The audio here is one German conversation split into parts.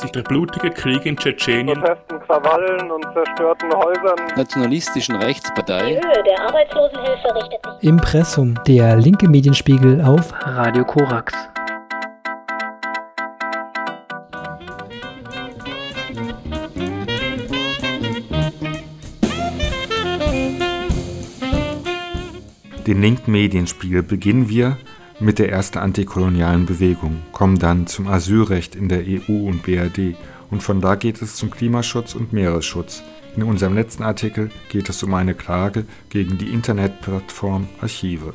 sich der blutige Krieg in Tschetschenien, Protesten, Krawallen und zerstörten Häusern, nationalistischen Die Rechtspartei Höhe der Arbeitslosenhilfe richtet sich Impressum, der linke Medienspiegel auf Radio Korax. Den linken Medienspiegel beginnen wir mit der ersten antikolonialen Bewegung, kommen dann zum Asylrecht in der EU und BRD und von da geht es zum Klimaschutz und Meeresschutz. In unserem letzten Artikel geht es um eine Klage gegen die Internetplattform Archive.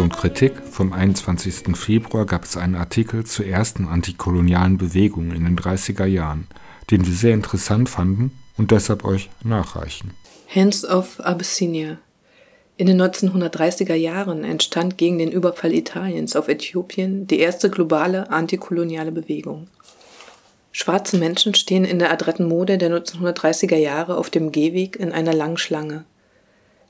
Analyse und Kritik vom 21. Februar gab es einen Artikel zur ersten antikolonialen Bewegung in den 30er Jahren, den wir sehr interessant fanden und deshalb euch nachreichen. Hands of Abyssinia. In den 1930er Jahren entstand gegen den Überfall Italiens auf Äthiopien die erste globale antikoloniale Bewegung. Schwarze Menschen stehen in der adretten Mode der 1930er Jahre auf dem Gehweg in einer langen Schlange.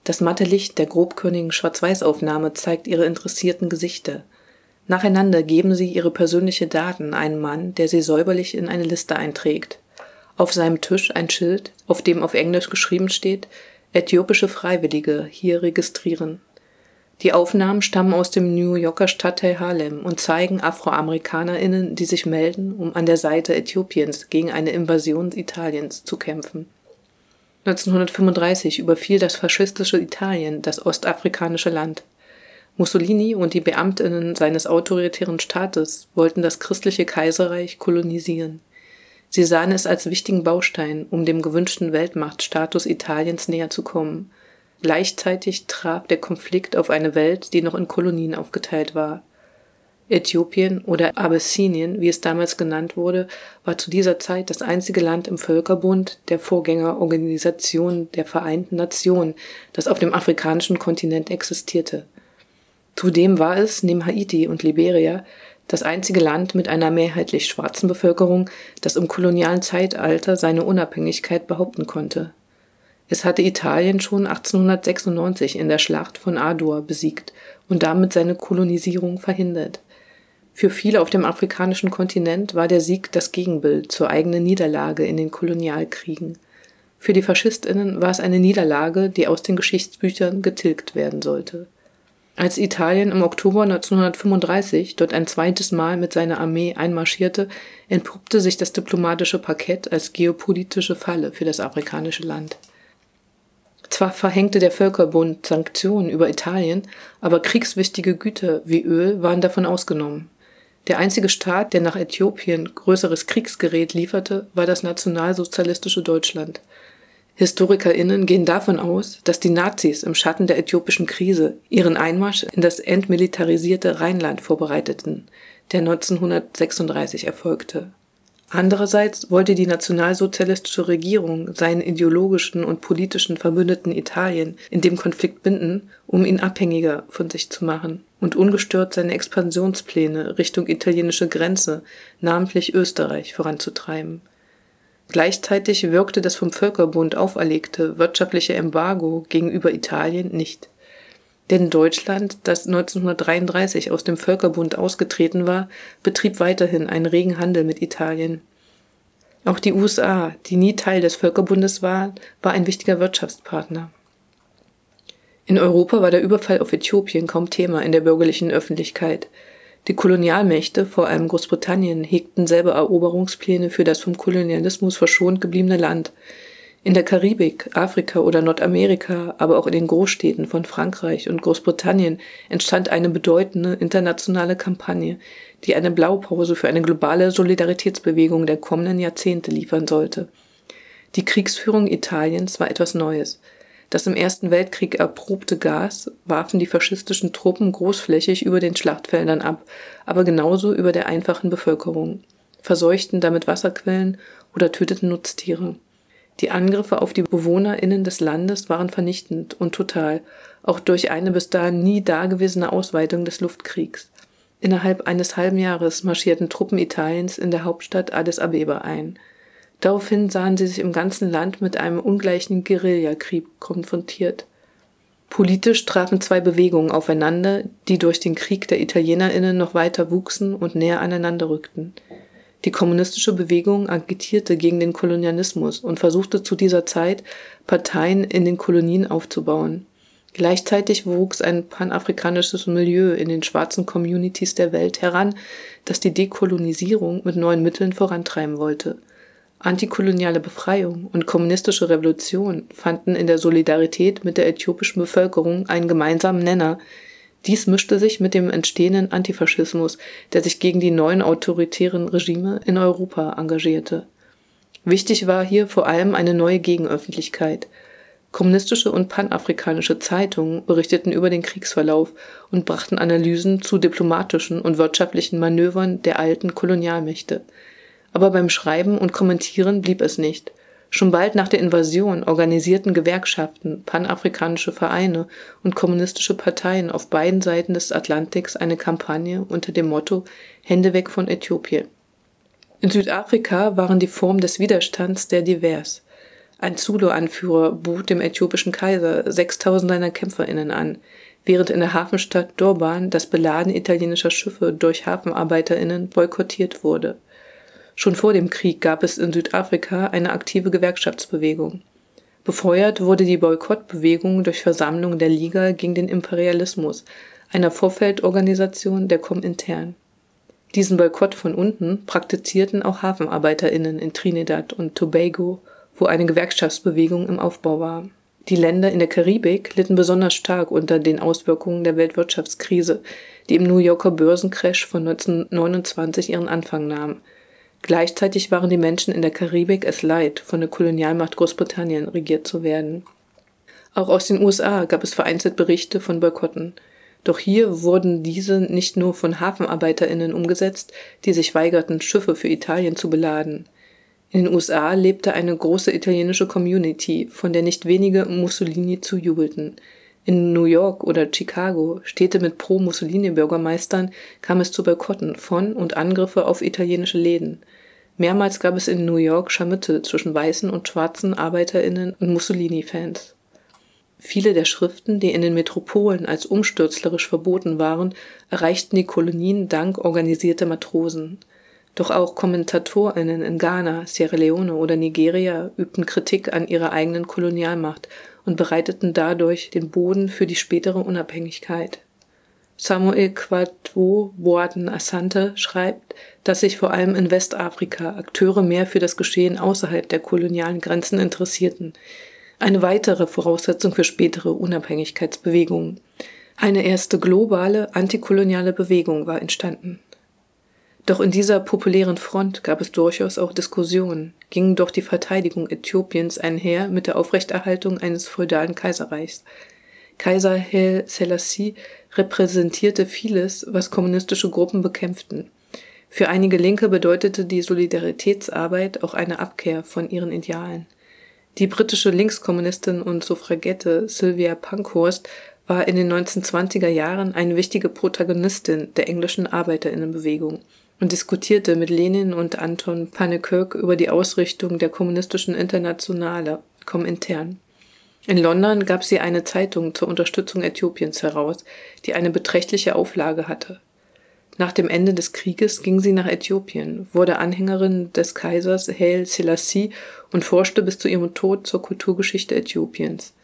Das matte Licht der grobkörnigen Schwarz-Weiß-Aufnahme zeigt ihre interessierten Gesichter. Nacheinander geben sie ihre persönliche Daten einem Mann, der sie säuberlich in eine Liste einträgt. Auf seinem Tisch ein Schild, auf dem auf Englisch geschrieben steht, Äthiopische Freiwillige hier registrieren. Die Aufnahmen stammen aus dem New Yorker Stadtteil Harlem und zeigen AfroamerikanerInnen, die sich melden, um an der Seite Äthiopiens gegen eine Invasion Italiens zu kämpfen. 1935 überfiel das faschistische Italien das ostafrikanische Land. Mussolini und die Beamtinnen seines autoritären Staates wollten das christliche Kaiserreich kolonisieren. Sie sahen es als wichtigen Baustein, um dem gewünschten Weltmachtstatus Italiens näher zu kommen. Gleichzeitig traf der Konflikt auf eine Welt, die noch in Kolonien aufgeteilt war. Äthiopien oder Abyssinien, wie es damals genannt wurde, war zu dieser Zeit das einzige Land im Völkerbund, der Vorgängerorganisation der Vereinten Nationen, das auf dem afrikanischen Kontinent existierte. Zudem war es, neben Haiti und Liberia, das einzige Land mit einer mehrheitlich schwarzen Bevölkerung, das im kolonialen Zeitalter seine Unabhängigkeit behaupten konnte. Es hatte Italien schon 1896 in der Schlacht von Adua besiegt und damit seine Kolonisierung verhindert. Für viele auf dem afrikanischen Kontinent war der Sieg das Gegenbild zur eigenen Niederlage in den Kolonialkriegen. Für die Faschistinnen war es eine Niederlage, die aus den Geschichtsbüchern getilgt werden sollte. Als Italien im Oktober 1935 dort ein zweites Mal mit seiner Armee einmarschierte, entpuppte sich das diplomatische Parkett als geopolitische Falle für das afrikanische Land. Zwar verhängte der Völkerbund Sanktionen über Italien, aber kriegswichtige Güter wie Öl waren davon ausgenommen. Der einzige Staat, der nach Äthiopien größeres Kriegsgerät lieferte, war das nationalsozialistische Deutschland. HistorikerInnen gehen davon aus, dass die Nazis im Schatten der äthiopischen Krise ihren Einmarsch in das entmilitarisierte Rheinland vorbereiteten, der 1936 erfolgte. Andererseits wollte die nationalsozialistische Regierung seinen ideologischen und politischen Verbündeten Italien in dem Konflikt binden, um ihn abhängiger von sich zu machen und ungestört seine Expansionspläne Richtung italienische Grenze, namentlich Österreich, voranzutreiben. Gleichzeitig wirkte das vom Völkerbund auferlegte wirtschaftliche Embargo gegenüber Italien nicht. Denn Deutschland, das 1933 aus dem Völkerbund ausgetreten war, betrieb weiterhin einen regen Handel mit Italien. Auch die USA, die nie Teil des Völkerbundes war, war ein wichtiger Wirtschaftspartner. In Europa war der Überfall auf Äthiopien kaum Thema in der bürgerlichen Öffentlichkeit. Die Kolonialmächte, vor allem Großbritannien, hegten selber Eroberungspläne für das vom Kolonialismus verschont gebliebene Land. In der Karibik, Afrika oder Nordamerika, aber auch in den Großstädten von Frankreich und Großbritannien entstand eine bedeutende internationale Kampagne, die eine Blaupause für eine globale Solidaritätsbewegung der kommenden Jahrzehnte liefern sollte. Die Kriegsführung Italiens war etwas Neues. Das im Ersten Weltkrieg erprobte Gas warfen die faschistischen Truppen großflächig über den Schlachtfeldern ab, aber genauso über der einfachen Bevölkerung, verseuchten damit Wasserquellen oder töteten Nutztiere. Die Angriffe auf die BewohnerInnen des Landes waren vernichtend und total, auch durch eine bis dahin nie dagewesene Ausweitung des Luftkriegs. Innerhalb eines halben Jahres marschierten Truppen Italiens in der Hauptstadt Addis Abeba ein. Daraufhin sahen sie sich im ganzen Land mit einem ungleichen Guerillakrieg konfrontiert. Politisch trafen zwei Bewegungen aufeinander, die durch den Krieg der ItalienerInnen noch weiter wuchsen und näher aneinander rückten. Die kommunistische Bewegung agitierte gegen den Kolonialismus und versuchte zu dieser Zeit, Parteien in den Kolonien aufzubauen. Gleichzeitig wuchs ein panafrikanisches Milieu in den schwarzen Communities der Welt heran, das die Dekolonisierung mit neuen Mitteln vorantreiben wollte. Antikoloniale Befreiung und kommunistische Revolution fanden in der Solidarität mit der äthiopischen Bevölkerung einen gemeinsamen Nenner, dies mischte sich mit dem entstehenden Antifaschismus, der sich gegen die neuen autoritären Regime in Europa engagierte. Wichtig war hier vor allem eine neue Gegenöffentlichkeit. Kommunistische und panafrikanische Zeitungen berichteten über den Kriegsverlauf und brachten Analysen zu diplomatischen und wirtschaftlichen Manövern der alten Kolonialmächte. Aber beim Schreiben und Kommentieren blieb es nicht. Schon bald nach der Invasion organisierten Gewerkschaften, panafrikanische Vereine und kommunistische Parteien auf beiden Seiten des Atlantiks eine Kampagne unter dem Motto Hände weg von Äthiopien. In Südafrika waren die Formen des Widerstands sehr divers. Ein Zulu-Anführer bot dem äthiopischen Kaiser 6000 seiner KämpferInnen an, während in der Hafenstadt Durban das Beladen italienischer Schiffe durch HafenarbeiterInnen boykottiert wurde – Schon vor dem Krieg gab es in Südafrika eine aktive Gewerkschaftsbewegung. Befeuert wurde die Boykottbewegung durch Versammlungen der Liga gegen den Imperialismus, einer Vorfeldorganisation der Komintern. Diesen Boykott von unten praktizierten auch HafenarbeiterInnen in Trinidad und Tobago, wo eine Gewerkschaftsbewegung im Aufbau war. Die Länder in der Karibik litten besonders stark unter den Auswirkungen der Weltwirtschaftskrise, die im New Yorker Börsencrash von 1929 ihren Anfang nahm – Gleichzeitig waren die Menschen in der Karibik es leid, von der Kolonialmacht Großbritannien regiert zu werden. Auch aus den USA gab es vereinzelt Berichte von Boykotten. Doch hier wurden diese nicht nur von HafenarbeiterInnen umgesetzt, die sich weigerten, Schiffe für Italien zu beladen. In den USA lebte eine große italienische Community, von der nicht wenige Mussolini zujubelten. In New York oder Chicago, Städte mit Pro-Mussolini-Bürgermeistern, kam es zu Boykotten von und Angriffe auf italienische Läden. Mehrmals gab es in New York Scharmützel zwischen weißen und schwarzen ArbeiterInnen und Mussolini-Fans. Viele der Schriften, die in den Metropolen als umstürzlerisch verboten waren, erreichten die Kolonien dank organisierter Matrosen. Doch auch KommentatorInnen in Ghana, Sierra Leone oder Nigeria übten Kritik an ihrer eigenen Kolonialmacht und bereiteten dadurch den Boden für die spätere Unabhängigkeit. Samuel Quadwo Boaden Asante schreibt, dass sich vor allem in Westafrika Akteure mehr für das Geschehen außerhalb der kolonialen Grenzen interessierten. Eine weitere Voraussetzung für spätere Unabhängigkeitsbewegungen. Eine erste globale antikoloniale Bewegung war entstanden. Doch in dieser populären Front gab es durchaus auch Diskussionen, ging doch die Verteidigung Äthiopiens einher mit der Aufrechterhaltung eines feudalen Kaiserreichs. Kaiser Haile Selassie repräsentierte vieles, was kommunistische Gruppen bekämpften. Für einige Linke bedeutete die Solidaritätsarbeit auch eine Abkehr von ihren Idealen. Die britische Linkskommunistin und Suffragette Sylvia Pankhurst war in den 1920er Jahren eine wichtige Protagonistin der englischen Arbeiterinnenbewegung und diskutierte mit Lenin und Anton Pannekoek über die Ausrichtung der kommunistischen Internationale, Komintern. In London gab sie eine Zeitung zur Unterstützung Äthiopiens heraus, die eine beträchtliche Auflage hatte. Nach dem Ende des Krieges ging sie nach Äthiopien, wurde Anhängerin des Kaisers Haile Selassie und forschte bis zu ihrem Tod zur Kulturgeschichte Äthiopiens.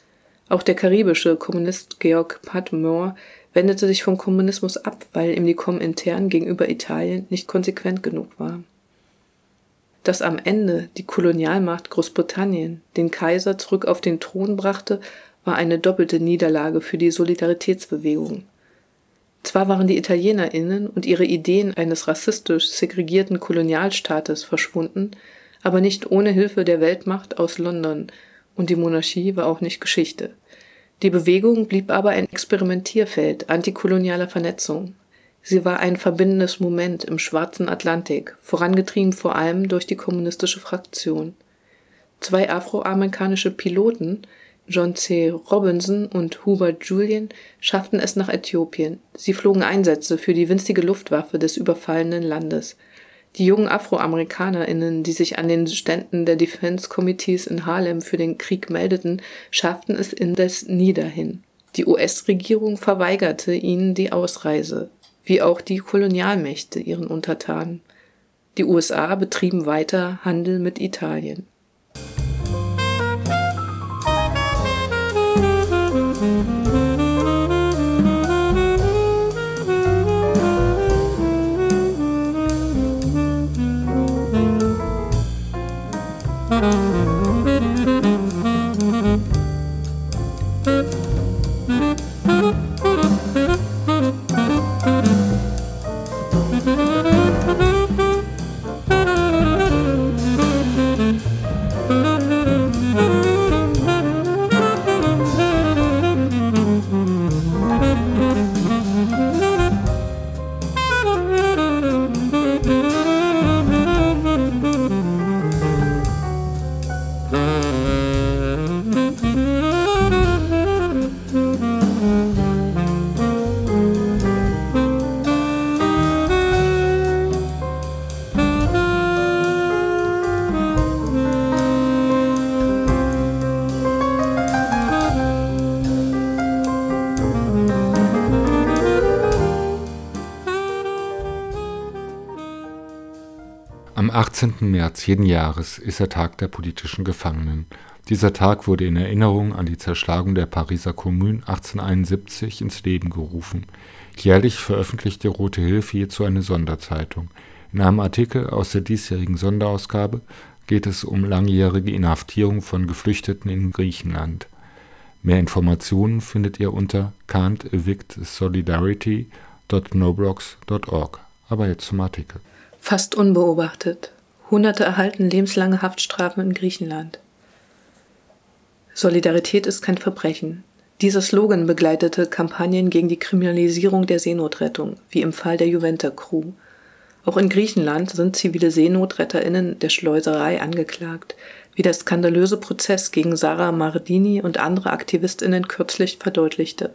Auch der karibische Kommunist Georg Patmore wendete sich vom Kommunismus ab, weil ihm die Komintern gegenüber Italien nicht konsequent genug war. Dass am Ende die Kolonialmacht Großbritannien den Kaiser zurück auf den Thron brachte, war eine doppelte Niederlage für die Solidaritätsbewegung. Zwar waren die Italienerinnen und ihre Ideen eines rassistisch segregierten Kolonialstaates verschwunden, aber nicht ohne Hilfe der Weltmacht aus London Und die Monarchie war auch nicht Geschichte. Die Bewegung blieb aber ein Experimentierfeld antikolonialer Vernetzung. Sie war ein verbindendes Moment im schwarzen Atlantik, vorangetrieben vor allem durch die kommunistische Fraktion. Zwei afroamerikanische Piloten, John C. Robinson und Hubert Julian, schafften es nach Äthiopien. Sie flogen Einsätze für die winzige Luftwaffe des überfallenen Landes. Die jungen AfroamerikanerInnen, die sich an den Ständen der Defense Committees in Harlem für den Krieg meldeten, schafften es indes nie dahin. Die US-Regierung verweigerte ihnen die Ausreise, wie auch die Kolonialmächte ihren Untertanen. Die USA betrieben weiter Handel mit Italien. Am 18. März jeden Jahres ist der Tag der politischen Gefangenen. Dieser Tag wurde in Erinnerung an die Zerschlagung der Pariser Kommune 1871 ins Leben gerufen. Jährlich veröffentlicht die Rote Hilfe hierzu eine Sonderzeitung. In einem Artikel aus der diesjährigen Sonderausgabe geht es um langjährige Inhaftierung von Geflüchteten in Griechenland. Mehr Informationen findet ihr unter can'tevictsolidarity.noblogs.org. Aber jetzt zum Artikel fast unbeobachtet. Hunderte erhalten lebenslange Haftstrafen in Griechenland. Solidarität ist kein Verbrechen. Dieser Slogan begleitete Kampagnen gegen die Kriminalisierung der Seenotrettung, wie im Fall der Juventa Crew. Auch in Griechenland sind zivile SeenotretterInnen der Schleuserei angeklagt, wie der skandalöse Prozess gegen Sarah Mardini und andere AktivistInnen kürzlich verdeutlichte.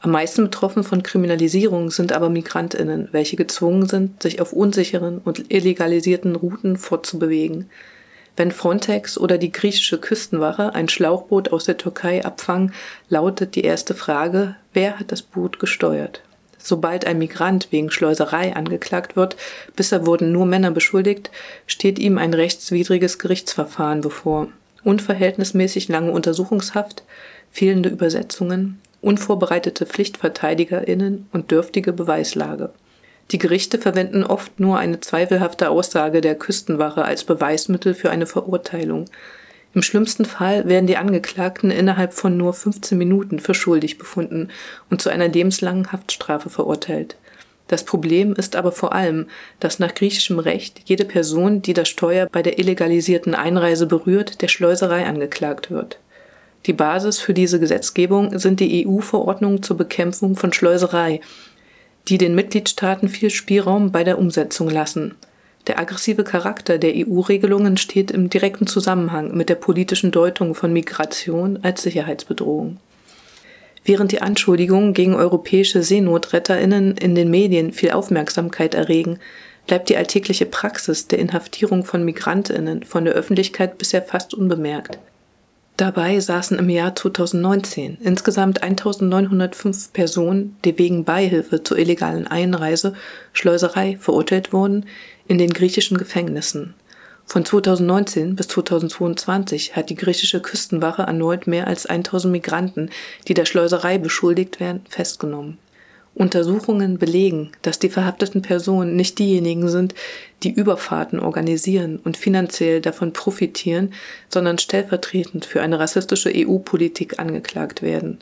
Am meisten betroffen von Kriminalisierung sind aber Migrantinnen, welche gezwungen sind, sich auf unsicheren und illegalisierten Routen fortzubewegen. Wenn Frontex oder die griechische Küstenwache ein Schlauchboot aus der Türkei abfangen, lautet die erste Frage, wer hat das Boot gesteuert? Sobald ein Migrant wegen Schleuserei angeklagt wird, bisher wurden nur Männer beschuldigt, steht ihm ein rechtswidriges Gerichtsverfahren bevor. Unverhältnismäßig lange Untersuchungshaft, fehlende Übersetzungen, unvorbereitete PflichtverteidigerInnen und dürftige Beweislage. Die Gerichte verwenden oft nur eine zweifelhafte Aussage der Küstenwache als Beweismittel für eine Verurteilung. Im schlimmsten Fall werden die Angeklagten innerhalb von nur 15 Minuten für schuldig befunden und zu einer lebenslangen Haftstrafe verurteilt. Das Problem ist aber vor allem, dass nach griechischem Recht jede Person, die das Steuer bei der illegalisierten Einreise berührt, der Schleuserei angeklagt wird. Die Basis für diese Gesetzgebung sind die EU-Verordnungen zur Bekämpfung von Schleuserei, die den Mitgliedstaaten viel Spielraum bei der Umsetzung lassen. Der aggressive Charakter der EU-Regelungen steht im direkten Zusammenhang mit der politischen Deutung von Migration als Sicherheitsbedrohung. Während die Anschuldigungen gegen europäische Seenotretterinnen in den Medien viel Aufmerksamkeit erregen, bleibt die alltägliche Praxis der Inhaftierung von Migrantinnen von der Öffentlichkeit bisher fast unbemerkt. Dabei saßen im Jahr 2019 insgesamt 1905 Personen, die wegen Beihilfe zur illegalen Einreise, Schleuserei verurteilt wurden, in den griechischen Gefängnissen. Von 2019 bis 2022 hat die griechische Küstenwache erneut mehr als 1000 Migranten, die der Schleuserei beschuldigt werden, festgenommen. Untersuchungen belegen, dass die verhafteten Personen nicht diejenigen sind, die Überfahrten organisieren und finanziell davon profitieren, sondern stellvertretend für eine rassistische EU-Politik angeklagt werden.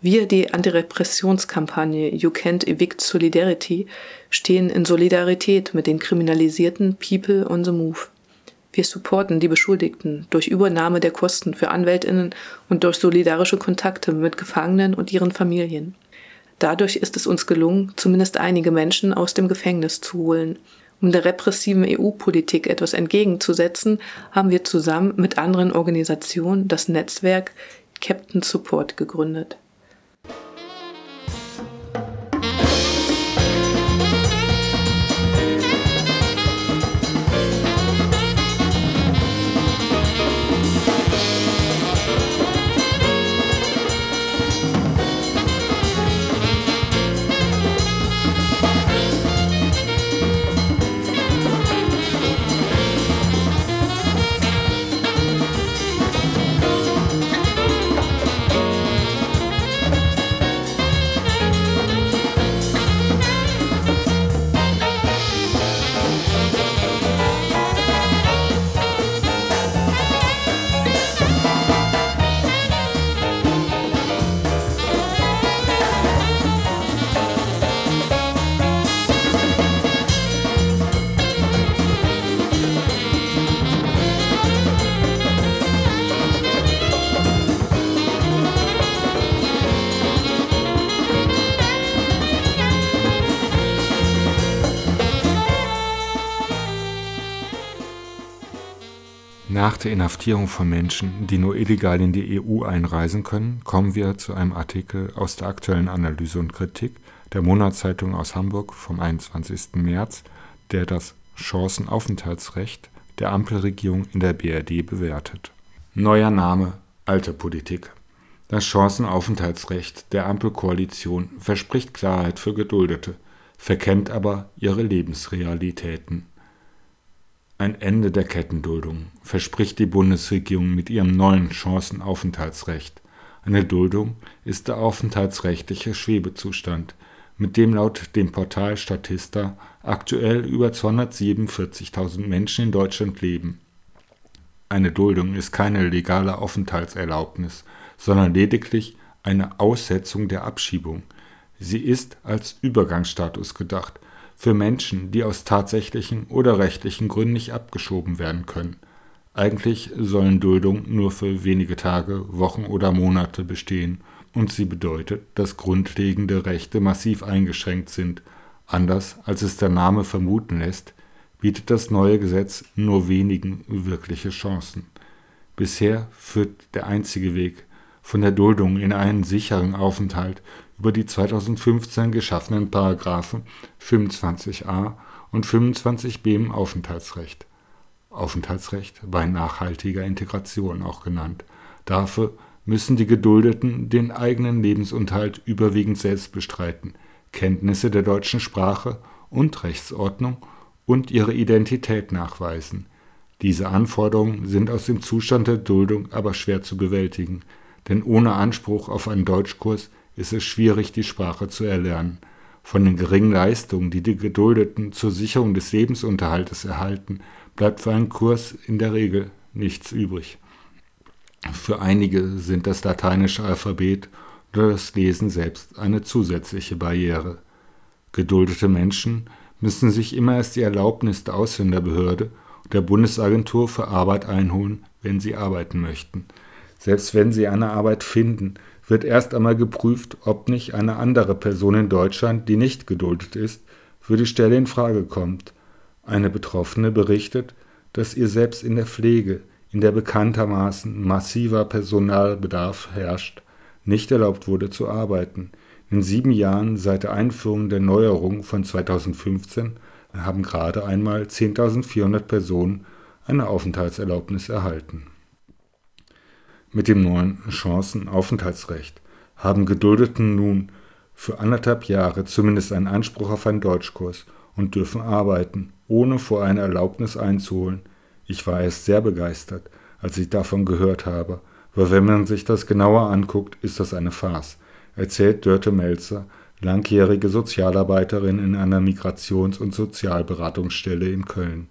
Wir, die Antirepressionskampagne You Can't Evict Solidarity, stehen in Solidarität mit den kriminalisierten People on the Move. Wir supporten die Beschuldigten durch Übernahme der Kosten für Anwältinnen und durch solidarische Kontakte mit Gefangenen und ihren Familien. Dadurch ist es uns gelungen, zumindest einige Menschen aus dem Gefängnis zu holen. Um der repressiven EU-Politik etwas entgegenzusetzen, haben wir zusammen mit anderen Organisationen das Netzwerk Captain Support gegründet. Nach der Inhaftierung von Menschen, die nur illegal in die EU einreisen können, kommen wir zu einem Artikel aus der aktuellen Analyse und Kritik der Monatszeitung aus Hamburg vom 21. März, der das Chancenaufenthaltsrecht der Ampelregierung in der BRD bewertet. Neuer Name, alte Politik. Das Chancenaufenthaltsrecht der Ampelkoalition verspricht Klarheit für Geduldete, verkennt aber ihre Lebensrealitäten. Ein Ende der Kettenduldung verspricht die Bundesregierung mit ihrem neuen Chancenaufenthaltsrecht. Eine Duldung ist der aufenthaltsrechtliche Schwebezustand, mit dem laut dem Portal Statista aktuell über 247.000 Menschen in Deutschland leben. Eine Duldung ist keine legale Aufenthaltserlaubnis, sondern lediglich eine Aussetzung der Abschiebung. Sie ist als Übergangsstatus gedacht für Menschen, die aus tatsächlichen oder rechtlichen Gründen nicht abgeschoben werden können. Eigentlich sollen Duldungen nur für wenige Tage, Wochen oder Monate bestehen und sie bedeutet, dass grundlegende Rechte massiv eingeschränkt sind. Anders als es der Name vermuten lässt, bietet das neue Gesetz nur wenigen wirkliche Chancen. Bisher führt der einzige Weg von der Duldung in einen sicheren Aufenthalt über die 2015 geschaffenen Paragraphen 25a und 25b im Aufenthaltsrecht. Aufenthaltsrecht bei nachhaltiger Integration auch genannt. Dafür müssen die Geduldeten den eigenen Lebensunterhalt überwiegend selbst bestreiten, Kenntnisse der deutschen Sprache und Rechtsordnung und ihre Identität nachweisen. Diese Anforderungen sind aus dem Zustand der Duldung aber schwer zu bewältigen, denn ohne Anspruch auf einen Deutschkurs ist es schwierig, die Sprache zu erlernen. Von den geringen Leistungen, die die Geduldeten zur Sicherung des Lebensunterhaltes erhalten, bleibt für einen Kurs in der Regel nichts übrig. Für einige sind das lateinische Alphabet oder das Lesen selbst eine zusätzliche Barriere. Geduldete Menschen müssen sich immer erst die Erlaubnis der Ausländerbehörde und der Bundesagentur für Arbeit einholen, wenn sie arbeiten möchten. Selbst wenn sie eine Arbeit finden, wird erst einmal geprüft, ob nicht eine andere Person in Deutschland, die nicht geduldet ist, für die Stelle in Frage kommt. Eine Betroffene berichtet, dass ihr selbst in der Pflege, in der bekanntermaßen massiver Personalbedarf herrscht, nicht erlaubt wurde zu arbeiten. In sieben Jahren seit der Einführung der Neuerung von 2015 haben gerade einmal 10.400 Personen eine Aufenthaltserlaubnis erhalten. Mit dem neuen Chancenaufenthaltsrecht haben Geduldeten nun für anderthalb Jahre zumindest einen Anspruch auf einen Deutschkurs und dürfen arbeiten, ohne vor eine Erlaubnis einzuholen. Ich war erst sehr begeistert, als ich davon gehört habe, aber wenn man sich das genauer anguckt, ist das eine Farce, erzählt Dörte Melzer, langjährige Sozialarbeiterin in einer Migrations- und Sozialberatungsstelle in Köln.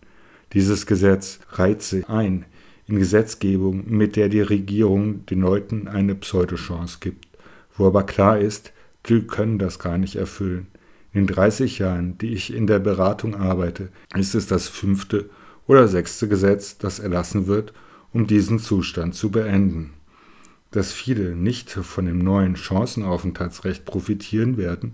Dieses Gesetz reiht sie ein in Gesetzgebung, mit der die Regierung den Leuten eine Pseudochance gibt, wo aber klar ist, die können das gar nicht erfüllen. In 30 Jahren, die ich in der Beratung arbeite, ist es das fünfte oder sechste Gesetz, das erlassen wird, um diesen Zustand zu beenden. Dass viele nicht von dem neuen Chancenaufenthaltsrecht profitieren werden,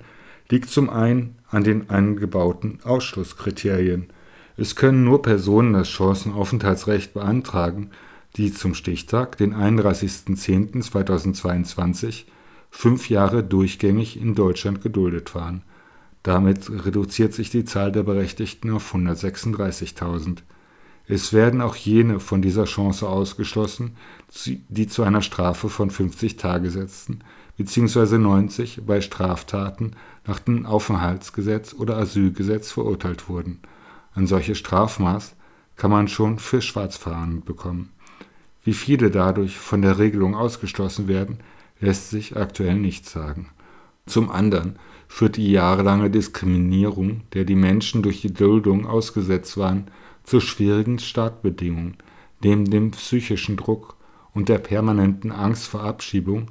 liegt zum einen an den eingebauten Ausschlusskriterien. Es können nur Personen das Chancenaufenthaltsrecht beantragen, die zum Stichtag, den 31.10.2022, fünf Jahre durchgängig in Deutschland geduldet waren. Damit reduziert sich die Zahl der Berechtigten auf 136.000. Es werden auch jene von dieser Chance ausgeschlossen, die zu einer Strafe von 50 Tagessätzen bzw. 90 bei Straftaten nach dem Aufenthaltsgesetz oder Asylgesetz verurteilt wurden. Ein solches Strafmaß kann man schon für Schwarzfahren bekommen. Wie viele dadurch von der Regelung ausgeschlossen werden, lässt sich aktuell nicht sagen. Zum anderen führt die jahrelange Diskriminierung, der die Menschen durch die Duldung ausgesetzt waren, zu schwierigen Startbedingungen. Neben dem psychischen Druck und der permanenten Angst vor Abschiebung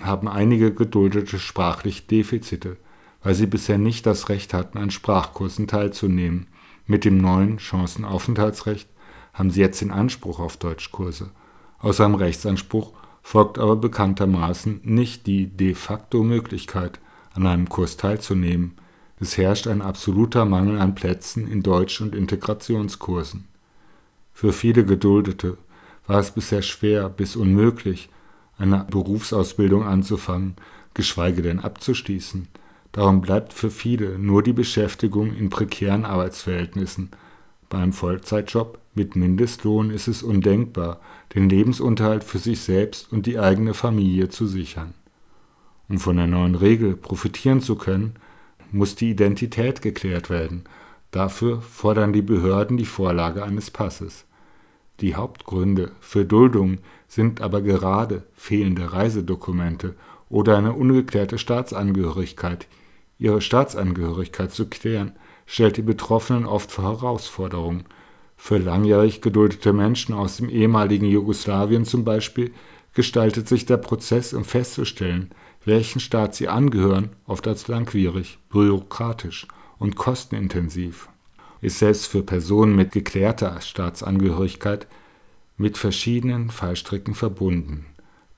haben einige Geduldete sprachlich Defizite, weil sie bisher nicht das Recht hatten, an Sprachkursen teilzunehmen. Mit dem neuen Chancenaufenthaltsrecht haben sie jetzt den Anspruch auf Deutschkurse. Aus einem Rechtsanspruch folgt aber bekanntermaßen nicht die de facto Möglichkeit, an einem Kurs teilzunehmen. Es herrscht ein absoluter Mangel an Plätzen in Deutsch- und Integrationskursen. Für viele Geduldete war es bisher schwer bis unmöglich, eine Berufsausbildung anzufangen, geschweige denn abzuschließen. Darum bleibt für viele nur die Beschäftigung in prekären Arbeitsverhältnissen. Beim Vollzeitjob mit Mindestlohn ist es undenkbar, den Lebensunterhalt für sich selbst und die eigene Familie zu sichern. Um von der neuen Regel profitieren zu können, muss die Identität geklärt werden. Dafür fordern die Behörden die Vorlage eines Passes. Die Hauptgründe für Duldung sind aber gerade fehlende Reisedokumente oder eine ungeklärte Staatsangehörigkeit. Ihre Staatsangehörigkeit zu klären, stellt die Betroffenen oft vor Herausforderungen. Für langjährig geduldete Menschen aus dem ehemaligen Jugoslawien zum Beispiel gestaltet sich der Prozess, um festzustellen, welchen Staat sie angehören, oft als langwierig, bürokratisch und kostenintensiv. Ist selbst für Personen mit geklärter Staatsangehörigkeit mit verschiedenen Fallstricken verbunden.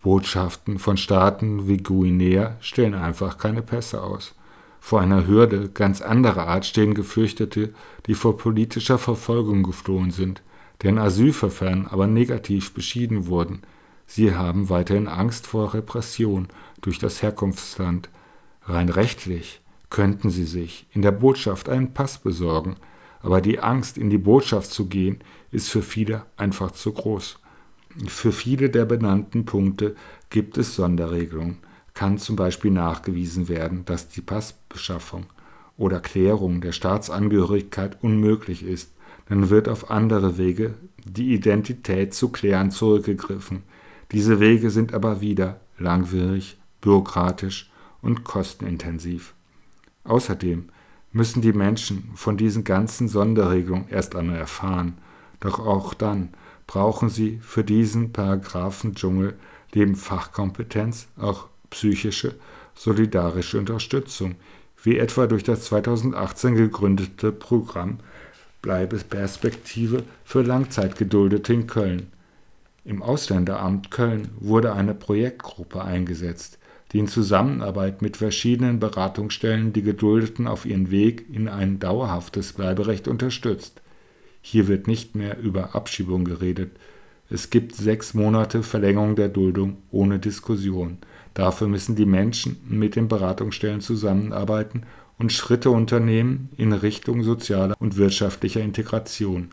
Botschaften von Staaten wie Guinea stellen einfach keine Pässe aus. Vor einer Hürde ganz anderer Art stehen Geflüchtete, die vor politischer Verfolgung geflohen sind, deren Asylverfahren aber negativ beschieden wurden. Sie haben weiterhin Angst vor Repression durch das Herkunftsland. Rein rechtlich könnten sie sich in der Botschaft einen Pass besorgen, aber die Angst, in die Botschaft zu gehen, ist für viele einfach zu groß. Für viele der benannten Punkte gibt es Sonderregelungen kann zum Beispiel nachgewiesen werden, dass die Passbeschaffung oder Klärung der Staatsangehörigkeit unmöglich ist, dann wird auf andere Wege die Identität zu klären zurückgegriffen. Diese Wege sind aber wieder langwierig, bürokratisch und kostenintensiv. Außerdem müssen die Menschen von diesen ganzen Sonderregelungen erst einmal erfahren, doch auch dann brauchen sie für diesen Paragraphendschungel neben Fachkompetenz auch psychische, solidarische Unterstützung, wie etwa durch das 2018 gegründete Programm Bleibeperspektive für Langzeitgeduldete in Köln. Im Ausländeramt Köln wurde eine Projektgruppe eingesetzt, die in Zusammenarbeit mit verschiedenen Beratungsstellen die Geduldeten auf ihren Weg in ein dauerhaftes Bleiberecht unterstützt. Hier wird nicht mehr über Abschiebung geredet. Es gibt sechs Monate Verlängerung der Duldung ohne Diskussion. Dafür müssen die Menschen mit den Beratungsstellen zusammenarbeiten und Schritte unternehmen in Richtung sozialer und wirtschaftlicher Integration.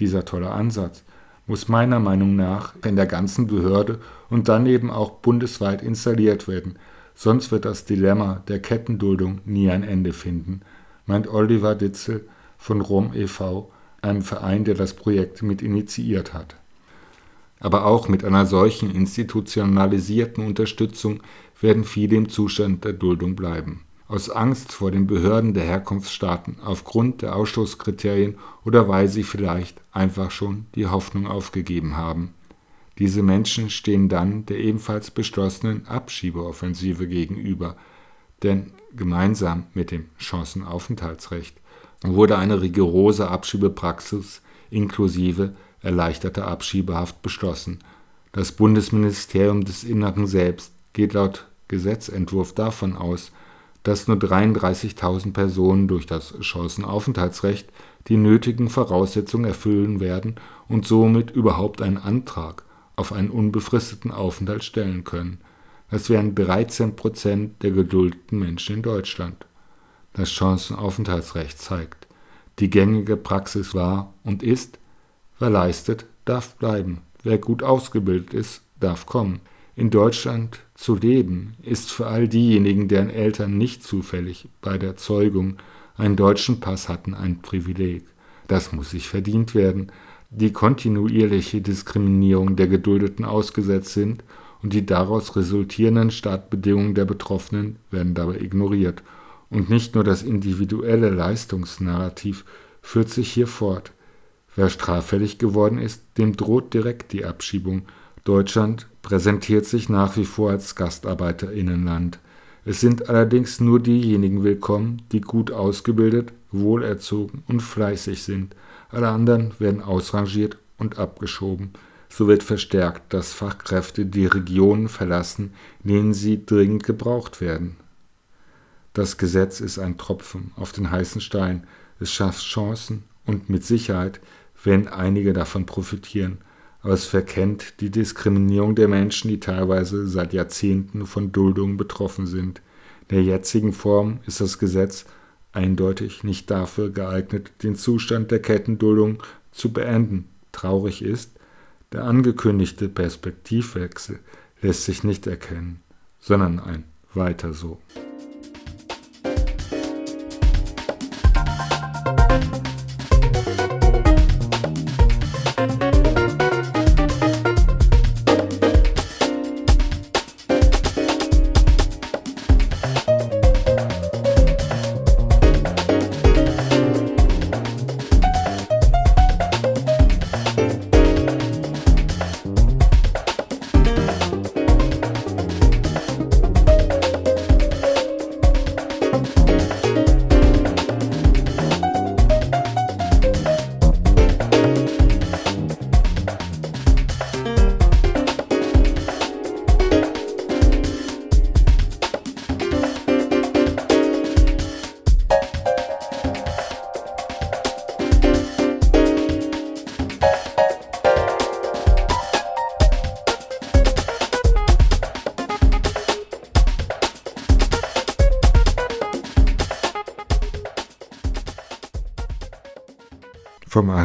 Dieser tolle Ansatz muss meiner Meinung nach in der ganzen Behörde und dann eben auch bundesweit installiert werden, sonst wird das Dilemma der Kettenduldung nie ein Ende finden, meint Oliver Ditzel von Rom e.V., einem Verein, der das Projekt mit initiiert hat. Aber auch mit einer solchen institutionalisierten Unterstützung werden viele im Zustand der Duldung bleiben. Aus Angst vor den Behörden der Herkunftsstaaten aufgrund der Ausstoßkriterien oder weil sie vielleicht einfach schon die Hoffnung aufgegeben haben. Diese Menschen stehen dann der ebenfalls beschlossenen Abschiebeoffensive gegenüber, denn gemeinsam mit dem Chancenaufenthaltsrecht wurde eine rigorose Abschiebepraxis inklusive erleichterter Abschiebehaft beschlossen. Das Bundesministerium des Innern selbst geht laut Gesetzentwurf davon aus, dass nur 33.000 Personen durch das Chancenaufenthaltsrecht die nötigen Voraussetzungen erfüllen werden und somit überhaupt einen Antrag auf einen unbefristeten Aufenthalt stellen können. Das wären 13 Prozent der geduldeten Menschen in Deutschland. Das Chancenaufenthaltsrecht zeigt, die gängige Praxis war und ist, wer leistet, darf bleiben, wer gut ausgebildet ist, darf kommen. In Deutschland zu leben ist für all diejenigen, deren Eltern nicht zufällig bei der Zeugung einen deutschen Pass hatten, ein Privileg. Das muss sich verdient werden, die kontinuierliche Diskriminierung der Geduldeten ausgesetzt sind und die daraus resultierenden Startbedingungen der Betroffenen werden dabei ignoriert. Und nicht nur das individuelle Leistungsnarrativ führt sich hier fort. Wer straffällig geworden ist, dem droht direkt die Abschiebung. Deutschland präsentiert sich nach wie vor als Gastarbeiterinnenland. Es sind allerdings nur diejenigen willkommen, die gut ausgebildet, wohlerzogen und fleißig sind. Alle anderen werden ausrangiert und abgeschoben. So wird verstärkt, dass Fachkräfte die Regionen verlassen, in denen sie dringend gebraucht werden. Das Gesetz ist ein Tropfen auf den heißen Stein. Es schafft Chancen und mit Sicherheit werden einige davon profitieren aber es verkennt die Diskriminierung der Menschen, die teilweise seit Jahrzehnten von Duldungen betroffen sind. In der jetzigen Form ist das Gesetz eindeutig nicht dafür geeignet, den Zustand der Kettenduldung zu beenden. Traurig ist, der angekündigte Perspektivwechsel lässt sich nicht erkennen, sondern ein weiter so.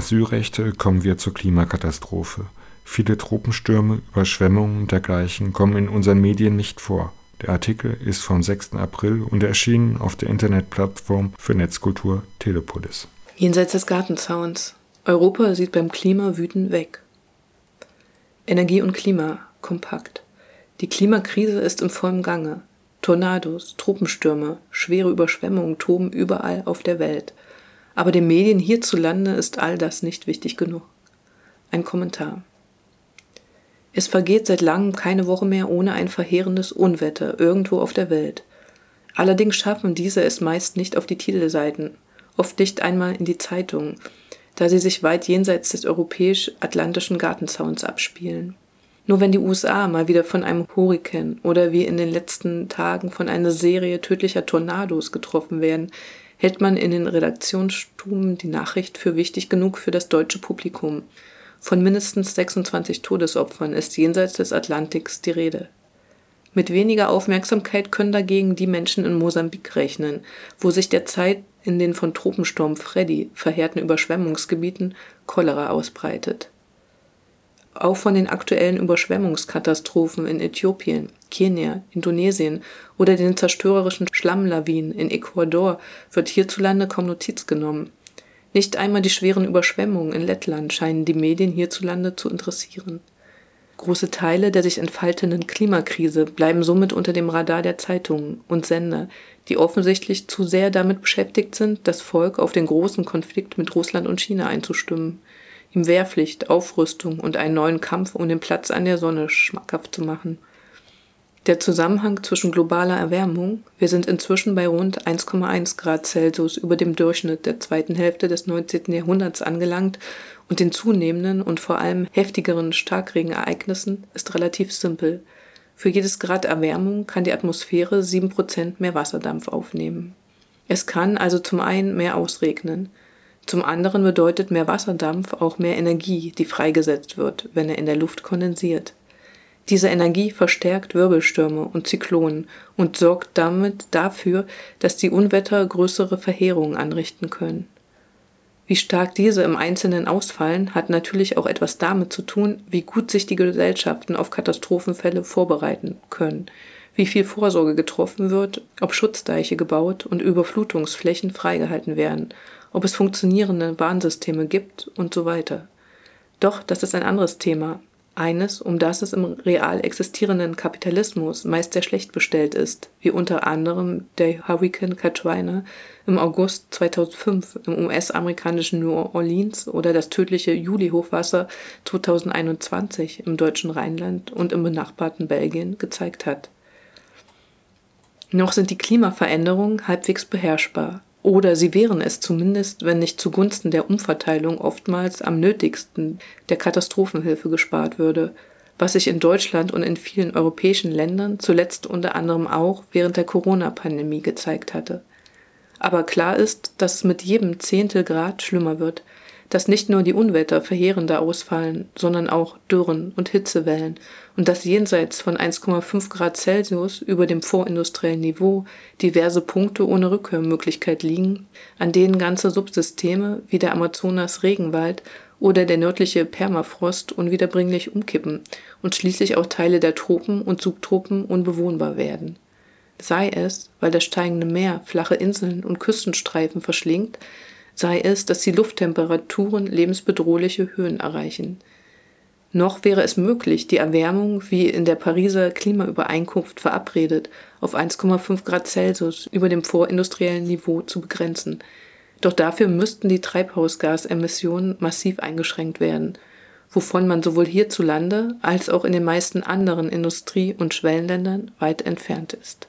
Vom Asylrecht kommen wir zur Klimakatastrophe. Viele Tropenstürme, Überschwemmungen und dergleichen kommen in unseren Medien nicht vor. Der Artikel ist vom 6. April und erschienen auf der Internetplattform für Netzkultur Telepolis. Jenseits des Gartenzauns. Europa sieht beim Klima wütend weg. Energie und Klima kompakt. Die Klimakrise ist im vollen Gange. Tornados, Tropenstürme, schwere Überschwemmungen toben überall auf der Welt. Aber den Medien hierzulande ist all das nicht wichtig genug. Ein Kommentar. Es vergeht seit langem keine Woche mehr ohne ein verheerendes Unwetter irgendwo auf der Welt. Allerdings schaffen diese es meist nicht auf die Titelseiten, oft nicht einmal in die Zeitungen, da sie sich weit jenseits des europäisch-atlantischen Gartenzauns abspielen. Nur wenn die USA mal wieder von einem Hurrikan oder wie in den letzten Tagen von einer Serie tödlicher Tornados getroffen werden, hält man in den Redaktionsstuben die Nachricht für wichtig genug für das deutsche Publikum. Von mindestens 26 Todesopfern ist jenseits des Atlantiks die Rede. Mit weniger Aufmerksamkeit können dagegen die Menschen in Mosambik rechnen, wo sich derzeit in den von Tropensturm Freddy verheerten Überschwemmungsgebieten Cholera ausbreitet. Auch von den aktuellen Überschwemmungskatastrophen in Äthiopien, Kenia, Indonesien oder den zerstörerischen Schlammlawinen in Ecuador wird hierzulande kaum Notiz genommen. Nicht einmal die schweren Überschwemmungen in Lettland scheinen die Medien hierzulande zu interessieren. Große Teile der sich entfaltenden Klimakrise bleiben somit unter dem Radar der Zeitungen und Sender, die offensichtlich zu sehr damit beschäftigt sind, das Volk auf den großen Konflikt mit Russland und China einzustimmen, ihm Wehrpflicht, Aufrüstung und einen neuen Kampf um den Platz an der Sonne schmackhaft zu machen. Der Zusammenhang zwischen globaler Erwärmung, wir sind inzwischen bei rund 1,1 Grad Celsius über dem Durchschnitt der zweiten Hälfte des 19. Jahrhunderts angelangt und den zunehmenden und vor allem heftigeren Starkregenereignissen, ist relativ simpel. Für jedes Grad Erwärmung kann die Atmosphäre 7% mehr Wasserdampf aufnehmen. Es kann also zum einen mehr ausregnen. Zum anderen bedeutet mehr Wasserdampf auch mehr Energie, die freigesetzt wird, wenn er in der Luft kondensiert. Diese Energie verstärkt Wirbelstürme und Zyklonen und sorgt damit dafür, dass die Unwetter größere Verheerungen anrichten können. Wie stark diese im Einzelnen ausfallen, hat natürlich auch etwas damit zu tun, wie gut sich die Gesellschaften auf Katastrophenfälle vorbereiten können, wie viel Vorsorge getroffen wird, ob Schutzdeiche gebaut und Überflutungsflächen freigehalten werden, ob es funktionierende Warnsysteme gibt und so weiter. Doch das ist ein anderes Thema, eines, um das es im real existierenden Kapitalismus meist sehr schlecht bestellt ist, wie unter anderem der Hurricane Katrina im August 2005 im US-amerikanischen New Orleans oder das tödliche Juli-Hochwasser 2021 im deutschen Rheinland und im benachbarten Belgien gezeigt hat. Noch sind die Klimaveränderungen halbwegs beherrschbar, oder sie wären es zumindest, wenn nicht zugunsten der Umverteilung oftmals am nötigsten der Katastrophenhilfe gespart würde, was sich in Deutschland und in vielen europäischen Ländern zuletzt unter anderem auch während der Corona-Pandemie gezeigt hatte. Aber klar ist, dass es mit jedem Zehntel Grad schlimmer wird, dass nicht nur die Unwetter verheerender ausfallen, sondern auch Dürren und Hitzewellen und dass jenseits von 1,5 Grad Celsius über dem vorindustriellen Niveau diverse Punkte ohne Rückkehrmöglichkeit liegen, an denen ganze Subsysteme wie der Amazonas-Regenwald oder der nördliche Permafrost unwiederbringlich umkippen und schließlich auch Teile der Tropen und Subtropen unbewohnbar werden. Sei es, weil das steigende Meer flache Inseln und Küstenstreifen verschlingt, sei es, dass die Lufttemperaturen lebensbedrohliche Höhen erreichen. Noch wäre es möglich, die Erwärmung, wie in der Pariser Klimaübereinkunft verabredet, auf 1,5 Grad Celsius über dem vorindustriellen Niveau zu begrenzen. Doch dafür müssten die Treibhausgasemissionen massiv eingeschränkt werden, wovon man sowohl hierzulande als auch in den meisten anderen Industrie- und Schwellenländern weit entfernt ist.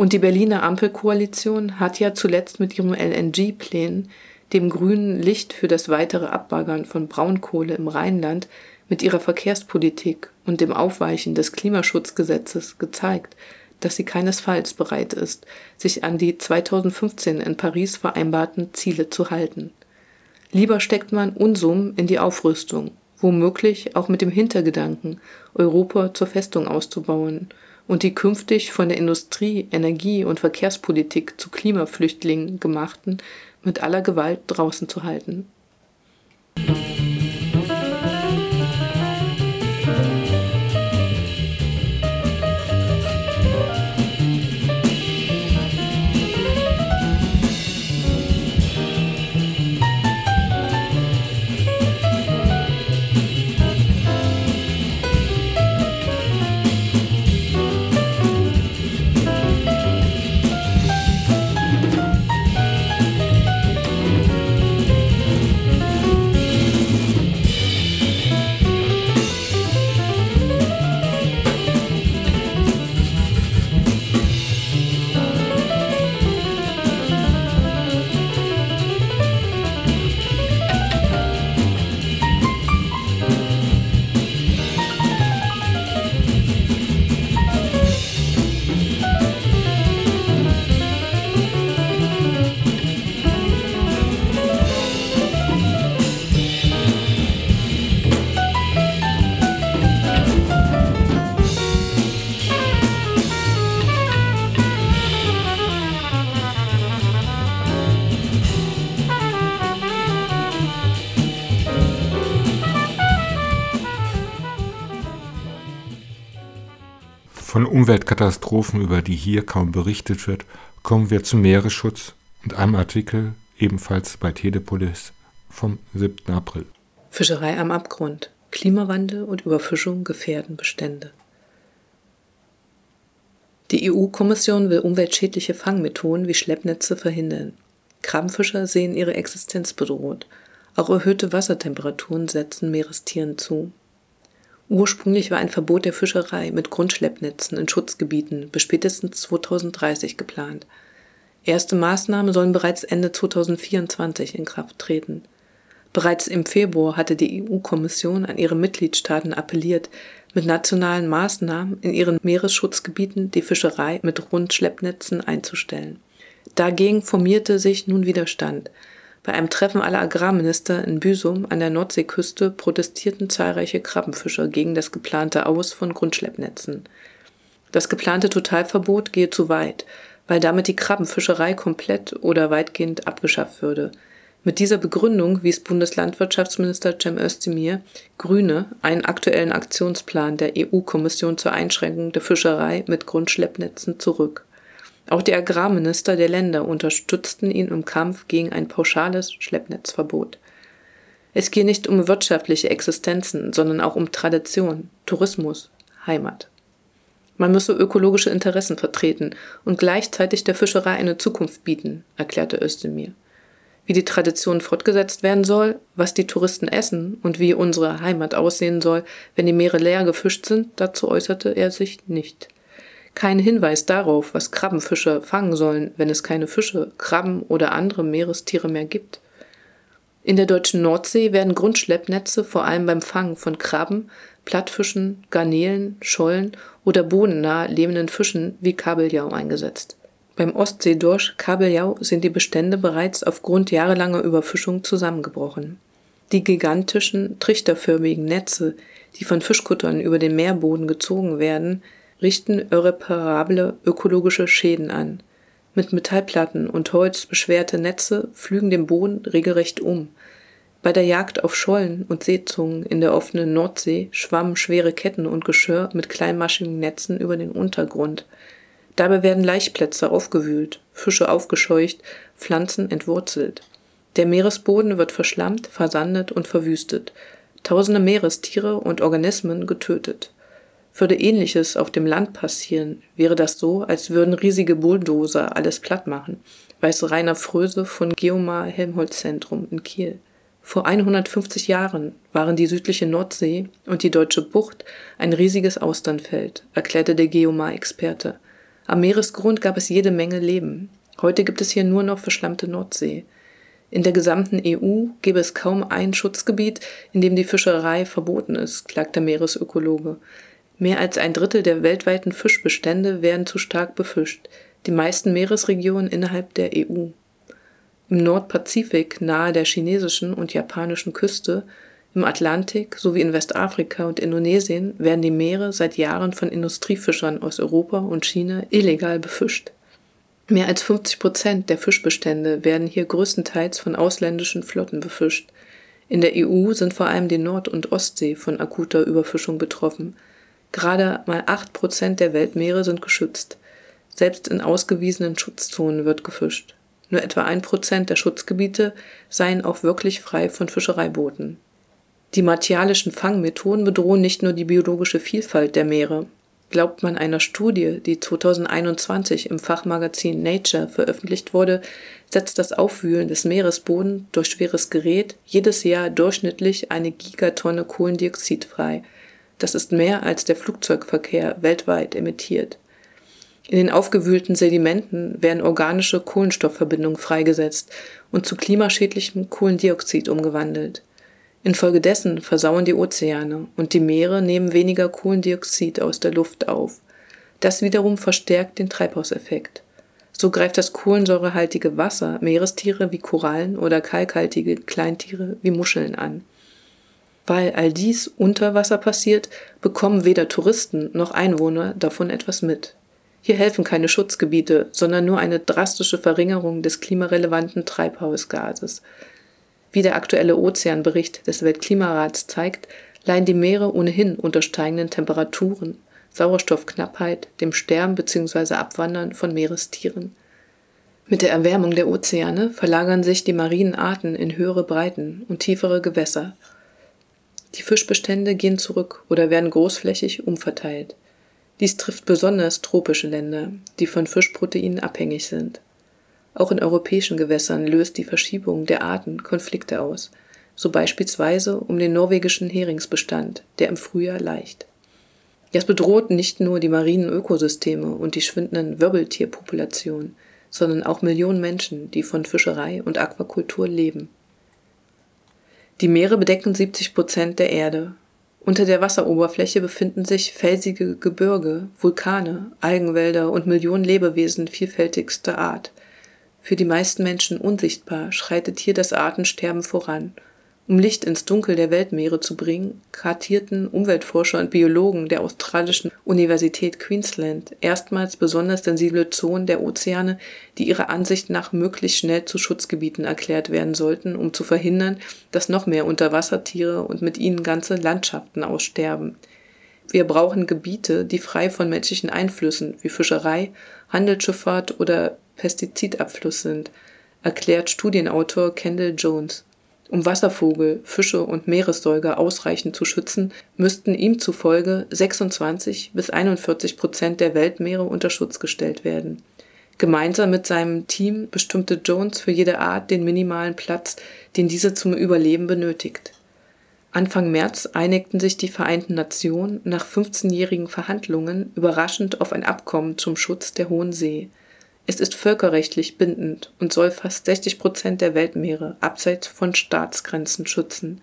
Und die Berliner Ampelkoalition hat ja zuletzt mit ihren LNG-Plänen, dem grünen Licht für das weitere Abbaggern von Braunkohle im Rheinland, mit ihrer Verkehrspolitik und dem Aufweichen des Klimaschutzgesetzes gezeigt, dass sie keinesfalls bereit ist, sich an die 2015 in Paris vereinbarten Ziele zu halten. Lieber steckt man Unsummen in die Aufrüstung, womöglich auch mit dem Hintergedanken, Europa zur Festung auszubauen und die künftig von der Industrie, Energie und Verkehrspolitik zu Klimaflüchtlingen gemachten mit aller Gewalt draußen zu halten. Umweltkatastrophen, über die hier kaum berichtet wird, kommen wir zum Meeresschutz und einem Artikel ebenfalls bei Telepolis vom 7. April. Fischerei am Abgrund. Klimawandel und Überfischung gefährden Bestände. Die EU-Kommission will umweltschädliche Fangmethoden wie Schleppnetze verhindern. Krabbenfischer sehen ihre Existenz bedroht. Auch erhöhte Wassertemperaturen setzen Meerestieren zu. Ursprünglich war ein Verbot der Fischerei mit Grundschleppnetzen in Schutzgebieten bis spätestens 2030 geplant. Erste Maßnahmen sollen bereits Ende 2024 in Kraft treten. Bereits im Februar hatte die EU-Kommission an ihre Mitgliedstaaten appelliert, mit nationalen Maßnahmen in ihren Meeresschutzgebieten die Fischerei mit Rundschleppnetzen einzustellen. Dagegen formierte sich nun Widerstand. Bei einem Treffen aller Agrarminister in Büsum an der Nordseeküste protestierten zahlreiche Krabbenfischer gegen das geplante Aus von Grundschleppnetzen. Das geplante Totalverbot gehe zu weit, weil damit die Krabbenfischerei komplett oder weitgehend abgeschafft würde. Mit dieser Begründung wies Bundeslandwirtschaftsminister Cem Özdemir, Grüne, einen aktuellen Aktionsplan der EU-Kommission zur Einschränkung der Fischerei mit Grundschleppnetzen zurück. Auch die Agrarminister der Länder unterstützten ihn im Kampf gegen ein pauschales Schleppnetzverbot. Es gehe nicht um wirtschaftliche Existenzen, sondern auch um Tradition, Tourismus, Heimat. Man müsse ökologische Interessen vertreten und gleichzeitig der Fischerei eine Zukunft bieten, erklärte Özdemir. Wie die Tradition fortgesetzt werden soll, was die Touristen essen und wie unsere Heimat aussehen soll, wenn die Meere leer gefischt sind, dazu äußerte er sich nicht. Kein Hinweis darauf, was Krabbenfische fangen sollen, wenn es keine Fische, Krabben oder andere Meerestiere mehr gibt. In der deutschen Nordsee werden Grundschleppnetze vor allem beim Fangen von Krabben, Plattfischen, Garnelen, Schollen oder bodennah lebenden Fischen wie Kabeljau eingesetzt. Beim Ostseedorsch Kabeljau sind die Bestände bereits aufgrund jahrelanger Überfischung zusammengebrochen. Die gigantischen, trichterförmigen Netze, die von Fischkuttern über den Meerboden gezogen werden, richten irreparable ökologische Schäden an. Mit Metallplatten und Holz beschwerte Netze pflügen den Boden regelrecht um. Bei der Jagd auf Schollen und Seezungen in der offenen Nordsee schwammen schwere Ketten und Geschirr mit kleinmaschigen Netzen über den Untergrund. Dabei werden Laichplätze aufgewühlt, Fische aufgescheucht, Pflanzen entwurzelt. Der Meeresboden wird verschlammt, versandet und verwüstet. Tausende Meerestiere und Organismen getötet. Würde ähnliches auf dem Land passieren, wäre das so, als würden riesige Bulldozer alles platt machen, weiß Rainer Fröse von Geomar Helmholtz Zentrum in Kiel. Vor 150 Jahren waren die südliche Nordsee und die deutsche Bucht ein riesiges Austernfeld, erklärte der Geomar-Experte. Am Meeresgrund gab es jede Menge Leben. Heute gibt es hier nur noch verschlammte Nordsee. In der gesamten EU gäbe es kaum ein Schutzgebiet, in dem die Fischerei verboten ist, klagt der Meeresökologe. Mehr als ein Drittel der weltweiten Fischbestände werden zu stark befischt, die meisten Meeresregionen innerhalb der EU. Im Nordpazifik nahe der chinesischen und japanischen Küste, im Atlantik sowie in Westafrika und Indonesien werden die Meere seit Jahren von Industriefischern aus Europa und China illegal befischt. Mehr als 50 Prozent der Fischbestände werden hier größtenteils von ausländischen Flotten befischt. In der EU sind vor allem die Nord- und Ostsee von akuter Überfischung betroffen – Gerade mal acht Prozent der Weltmeere sind geschützt. Selbst in ausgewiesenen Schutzzonen wird gefischt. Nur etwa ein Prozent der Schutzgebiete seien auch wirklich frei von Fischereibooten. Die martialischen Fangmethoden bedrohen nicht nur die biologische Vielfalt der Meere. Glaubt man einer Studie, die 2021 im Fachmagazin Nature veröffentlicht wurde, setzt das Aufwühlen des Meeresbodens durch schweres Gerät jedes Jahr durchschnittlich eine Gigatonne Kohlendioxid frei – das ist mehr als der Flugzeugverkehr weltweit emittiert. In den aufgewühlten Sedimenten werden organische Kohlenstoffverbindungen freigesetzt und zu klimaschädlichem Kohlendioxid umgewandelt. Infolgedessen versauen die Ozeane und die Meere nehmen weniger Kohlendioxid aus der Luft auf. Das wiederum verstärkt den Treibhauseffekt. So greift das kohlensäurehaltige Wasser Meerestiere wie Korallen oder kalkhaltige Kleintiere wie Muscheln an. Weil all dies unter Wasser passiert, bekommen weder Touristen noch Einwohner davon etwas mit. Hier helfen keine Schutzgebiete, sondern nur eine drastische Verringerung des klimarelevanten Treibhausgases. Wie der aktuelle Ozeanbericht des Weltklimarats zeigt, leiden die Meere ohnehin unter steigenden Temperaturen, Sauerstoffknappheit, dem Sterben bzw. Abwandern von Meerestieren. Mit der Erwärmung der Ozeane verlagern sich die marinen Arten in höhere Breiten und tiefere Gewässer die Fischbestände gehen zurück oder werden großflächig umverteilt. Dies trifft besonders tropische Länder, die von Fischproteinen abhängig sind. Auch in europäischen Gewässern löst die Verschiebung der Arten Konflikte aus. so beispielsweise um den norwegischen Heringsbestand, der im Frühjahr leicht. Das bedroht nicht nur die marinen Ökosysteme und die schwindenden Wirbeltierpopulationen, sondern auch Millionen Menschen, die von Fischerei und Aquakultur leben. Die Meere bedecken 70 Prozent der Erde. Unter der Wasseroberfläche befinden sich felsige Gebirge, Vulkane, Algenwälder und Millionen Lebewesen vielfältigster Art. Für die meisten Menschen unsichtbar schreitet hier das Artensterben voran – um Licht ins Dunkel der Weltmeere zu bringen, kartierten Umweltforscher und Biologen der australischen Universität Queensland erstmals besonders sensible Zonen der Ozeane, die ihrer Ansicht nach möglichst schnell zu Schutzgebieten erklärt werden sollten, um zu verhindern, dass noch mehr Unterwassertiere und mit ihnen ganze Landschaften aussterben. Wir brauchen Gebiete, die frei von menschlichen Einflüssen wie Fischerei, Handelsschifffahrt oder Pestizidabfluss sind, erklärt Studienautor Kendall Jones. Um Wasservogel, Fische und Meeressäuger ausreichend zu schützen, müssten ihm zufolge 26 bis 41 Prozent der Weltmeere unter Schutz gestellt werden. Gemeinsam mit seinem Team bestimmte Jones für jede Art den minimalen Platz, den diese zum Überleben benötigt. Anfang März einigten sich die Vereinten Nationen nach 15-jährigen Verhandlungen überraschend auf ein Abkommen zum Schutz der Hohen See. Es ist völkerrechtlich bindend und soll fast 60 Prozent der Weltmeere abseits von Staatsgrenzen schützen.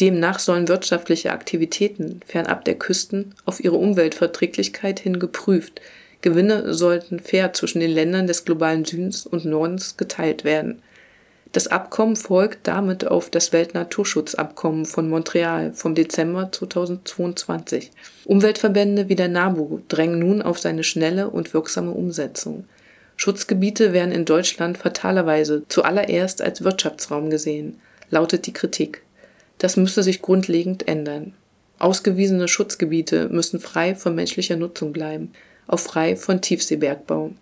Demnach sollen wirtschaftliche Aktivitäten fernab der Küsten auf ihre Umweltverträglichkeit hin geprüft. Gewinne sollten fair zwischen den Ländern des globalen Südens und Nordens geteilt werden. Das Abkommen folgt damit auf das Weltnaturschutzabkommen von Montreal vom Dezember 2022. Umweltverbände wie der NABU drängen nun auf seine schnelle und wirksame Umsetzung. Schutzgebiete werden in Deutschland fatalerweise zuallererst als Wirtschaftsraum gesehen, lautet die Kritik. Das müsse sich grundlegend ändern. Ausgewiesene Schutzgebiete müssen frei von menschlicher Nutzung bleiben, auch frei von Tiefseebergbau.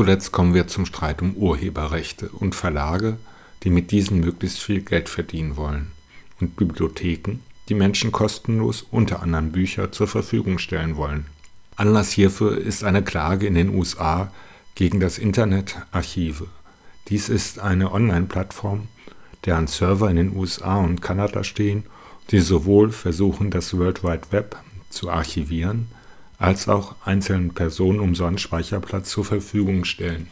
Zuletzt kommen wir zum Streit um Urheberrechte und Verlage, die mit diesen möglichst viel Geld verdienen wollen, und Bibliotheken, die Menschen kostenlos unter anderem Bücher zur Verfügung stellen wollen. Anlass hierfür ist eine Klage in den USA gegen das Internet Archive. Dies ist eine Online-Plattform, deren Server in den USA und Kanada stehen, die sowohl versuchen, das World Wide Web zu archivieren, als auch einzelnen Personen umsonst Speicherplatz zur Verfügung stellen,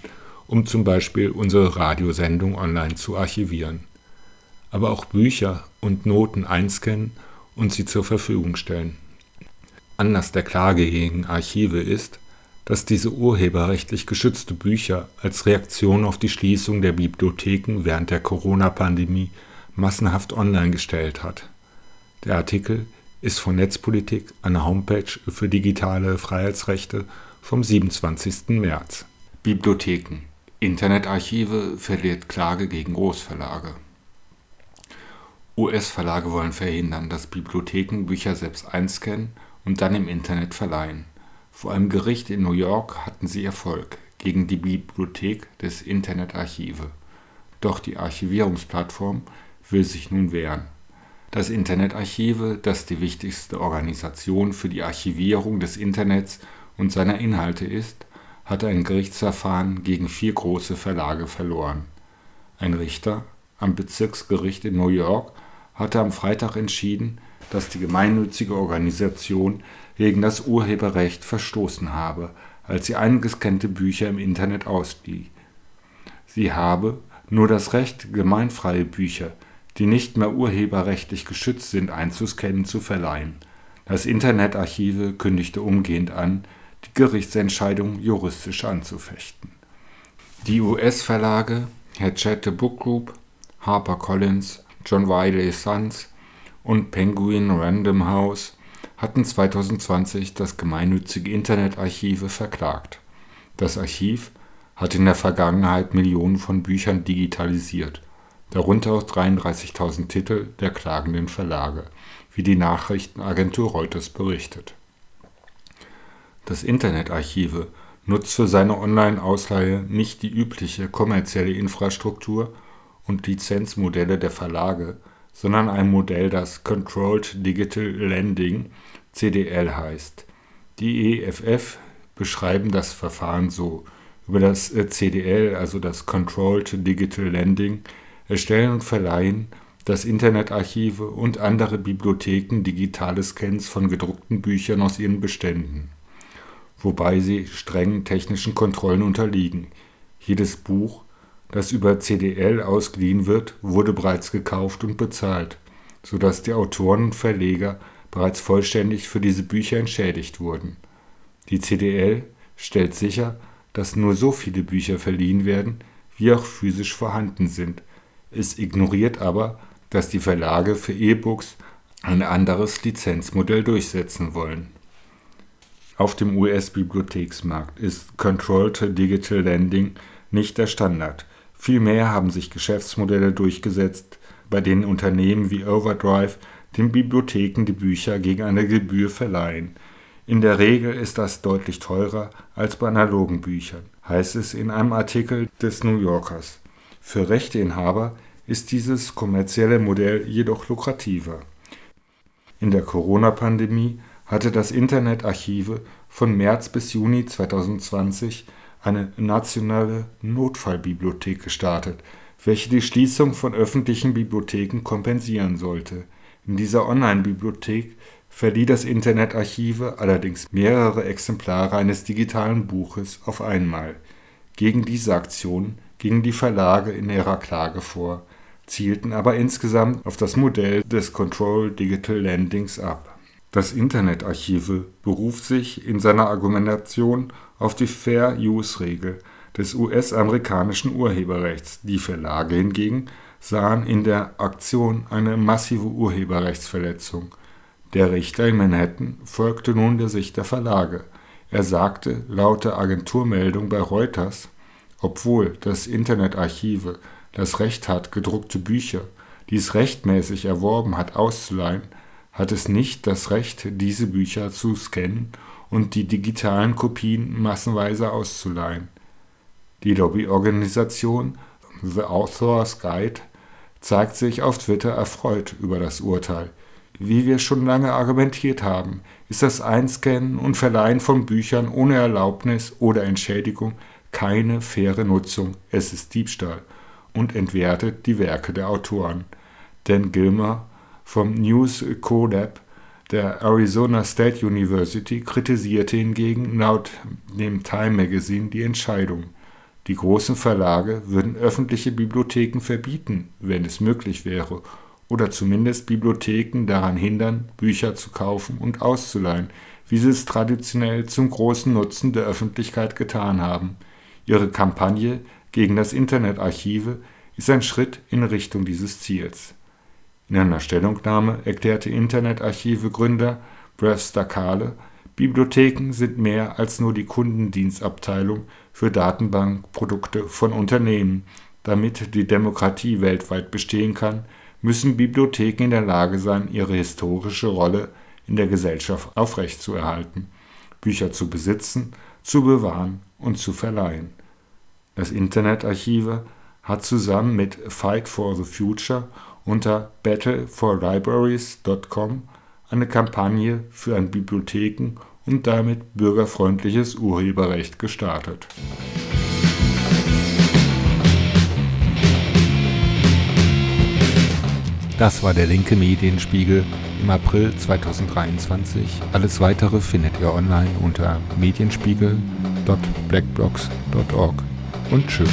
um zum Beispiel unsere Radiosendung online zu archivieren. Aber auch Bücher und Noten einscannen und sie zur Verfügung stellen. Anlass der Klage gegen Archive ist, dass diese urheberrechtlich geschützte Bücher als Reaktion auf die Schließung der Bibliotheken während der Corona-Pandemie massenhaft online gestellt hat. Der Artikel ist von Netzpolitik eine Homepage für digitale Freiheitsrechte vom 27. März. Bibliotheken. Internetarchive verliert Klage gegen Großverlage. US-Verlage wollen verhindern, dass Bibliotheken Bücher selbst einscannen und dann im Internet verleihen. Vor einem Gericht in New York hatten sie Erfolg gegen die Bibliothek des Internetarchive. Doch die Archivierungsplattform will sich nun wehren. Das Internetarchive, das die wichtigste Organisation für die Archivierung des Internets und seiner Inhalte ist, hatte ein Gerichtsverfahren gegen vier große Verlage verloren. Ein Richter am Bezirksgericht in New York hatte am Freitag entschieden, dass die gemeinnützige Organisation gegen das Urheberrecht verstoßen habe, als sie eingescannte Bücher im Internet auslieh. Sie habe nur das Recht, gemeinfreie Bücher, die nicht mehr urheberrechtlich geschützt sind, einzuscannen, zu verleihen. Das Internetarchive kündigte umgehend an, die Gerichtsentscheidung juristisch anzufechten. Die US-Verlage Hachette Book Group, HarperCollins, John Wiley Sons und Penguin Random House hatten 2020 das gemeinnützige Internetarchive verklagt. Das Archiv hat in der Vergangenheit Millionen von Büchern digitalisiert, darunter auch 33.000 Titel der klagenden Verlage, wie die Nachrichtenagentur Reuters berichtet. Das Internetarchive nutzt für seine Online-Ausleihe nicht die übliche kommerzielle Infrastruktur und Lizenzmodelle der Verlage, sondern ein Modell, das Controlled Digital Lending CDL heißt. Die EFF beschreiben das Verfahren so: Über das äh, CDL, also das Controlled Digital Lending, erstellen und verleihen das Internetarchive und andere Bibliotheken digitale Scans von gedruckten Büchern aus ihren Beständen wobei sie strengen technischen Kontrollen unterliegen. Jedes Buch, das über CDL ausgeliehen wird, wurde bereits gekauft und bezahlt, so dass die Autoren und Verleger bereits vollständig für diese Bücher entschädigt wurden. Die CDL stellt sicher, dass nur so viele Bücher verliehen werden, wie auch physisch vorhanden sind. Es ignoriert aber, dass die Verlage für E-Books ein anderes Lizenzmodell durchsetzen wollen auf dem US-Bibliotheksmarkt ist Controlled Digital Lending nicht der Standard. Vielmehr haben sich Geschäftsmodelle durchgesetzt, bei denen Unternehmen wie Overdrive den Bibliotheken die Bücher gegen eine Gebühr verleihen. In der Regel ist das deutlich teurer als bei analogen Büchern, heißt es in einem Artikel des New Yorkers. Für Rechteinhaber ist dieses kommerzielle Modell jedoch lukrativer. In der Corona-Pandemie hatte das Internetarchive von März bis Juni 2020 eine nationale Notfallbibliothek gestartet, welche die Schließung von öffentlichen Bibliotheken kompensieren sollte. In dieser Online-Bibliothek verlieh das Internetarchive allerdings mehrere Exemplare eines digitalen Buches auf einmal. Gegen diese Aktion gingen die Verlage in ihrer Klage vor, zielten aber insgesamt auf das Modell des Control Digital Lendings ab das Internetarchive beruft sich in seiner Argumentation auf die Fair-Use-Regel des US-amerikanischen Urheberrechts, die Verlage hingegen sahen in der Aktion eine massive Urheberrechtsverletzung. Der Richter in Manhattan folgte nun der Sicht der Verlage. Er sagte laut der Agenturmeldung bei Reuters, obwohl das Internetarchive das Recht hat, gedruckte Bücher, die es rechtmäßig erworben hat, auszuleihen, hat es nicht das Recht, diese Bücher zu scannen und die digitalen Kopien massenweise auszuleihen. Die Lobbyorganisation The Author's Guide zeigt sich auf Twitter erfreut über das Urteil. Wie wir schon lange argumentiert haben, ist das Einscannen und Verleihen von Büchern ohne Erlaubnis oder Entschädigung keine faire Nutzung, es ist Diebstahl und entwertet die Werke der Autoren. Dan Gilmer vom News Codep der Arizona State University kritisierte hingegen laut dem Time Magazine die Entscheidung. Die großen Verlage würden öffentliche Bibliotheken verbieten, wenn es möglich wäre, oder zumindest Bibliotheken daran hindern, Bücher zu kaufen und auszuleihen, wie sie es traditionell zum großen Nutzen der Öffentlichkeit getan haben. Ihre Kampagne gegen das Internetarchive ist ein Schritt in Richtung dieses Ziels in einer Stellungnahme erklärte Internetarchive-Gründer Brev Stakale, Bibliotheken sind mehr als nur die Kundendienstabteilung für Datenbankprodukte von Unternehmen. Damit die Demokratie weltweit bestehen kann, müssen Bibliotheken in der Lage sein, ihre historische Rolle in der Gesellschaft aufrechtzuerhalten, Bücher zu besitzen, zu bewahren und zu verleihen. Das Internetarchive hat zusammen mit Fight for the Future unter battleforlibraries.com eine Kampagne für ein Bibliotheken und damit bürgerfreundliches Urheberrecht gestartet. Das war der linke Medienspiegel im April 2023. Alles weitere findet ihr online unter medienspiegel.blackblocks.org und tschüss.